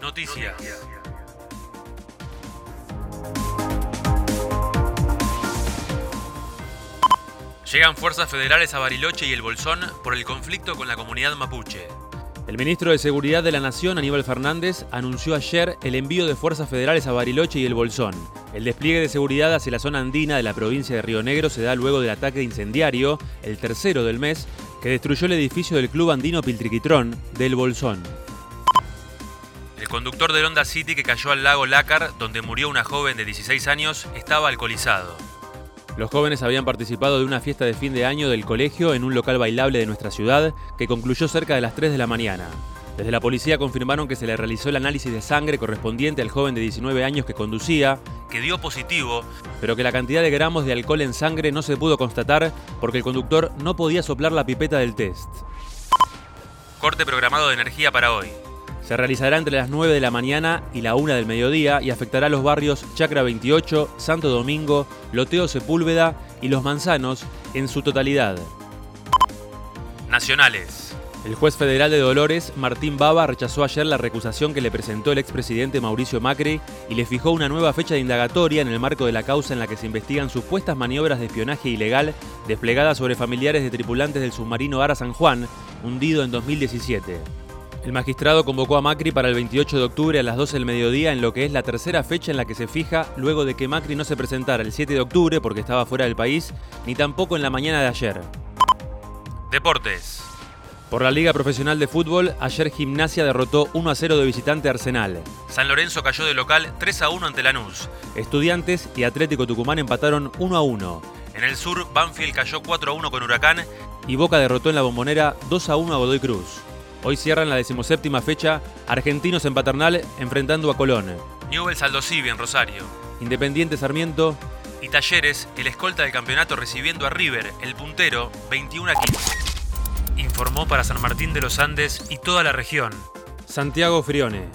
Noticias. Llegan fuerzas federales a Bariloche y el Bolsón por el conflicto con la comunidad mapuche. El ministro de Seguridad de la Nación, Aníbal Fernández, anunció ayer el envío de fuerzas federales a Bariloche y el Bolsón. El despliegue de seguridad hacia la zona andina de la provincia de Río Negro se da luego del ataque incendiario, el tercero del mes, que destruyó el edificio del Club Andino Piltriquitrón del Bolsón. El conductor del Honda City que cayó al lago Lácar, donde murió una joven de 16 años, estaba alcoholizado. Los jóvenes habían participado de una fiesta de fin de año del colegio en un local bailable de nuestra ciudad que concluyó cerca de las 3 de la mañana. Desde la policía confirmaron que se le realizó el análisis de sangre correspondiente al joven de 19 años que conducía, que dio positivo, pero que la cantidad de gramos de alcohol en sangre no se pudo constatar porque el conductor no podía soplar la pipeta del test. Corte programado de energía para hoy. Se realizará entre las 9 de la mañana y la 1 del mediodía y afectará a los barrios Chacra 28, Santo Domingo, Loteo Sepúlveda y Los Manzanos en su totalidad. Nacionales. El juez federal de Dolores, Martín Baba, rechazó ayer la recusación que le presentó el expresidente Mauricio Macri y le fijó una nueva fecha de indagatoria en el marco de la causa en la que se investigan supuestas maniobras de espionaje ilegal desplegadas sobre familiares de tripulantes del submarino Ara San Juan, hundido en 2017. El magistrado convocó a Macri para el 28 de octubre a las 12 del mediodía en lo que es la tercera fecha en la que se fija luego de que Macri no se presentara el 7 de octubre porque estaba fuera del país, ni tampoco en la mañana de ayer. Deportes. Por la Liga Profesional de Fútbol, ayer Gimnasia derrotó 1 a 0 de visitante Arsenal. San Lorenzo cayó de local 3 a 1 ante Lanús. Estudiantes y Atlético Tucumán empataron 1 a 1. En el sur, Banfield cayó 4 a 1 con Huracán. Y Boca derrotó en la bombonera 2 a 1 a Godoy Cruz. Hoy cierran la decimoséptima fecha Argentinos en Paternal enfrentando a Colón. Newell's Aldo en Rosario. Independiente Sarmiento. Y Talleres, el escolta del campeonato recibiendo a River, el puntero, 21 a 15. Informó para San Martín de los Andes y toda la región. Santiago Frione.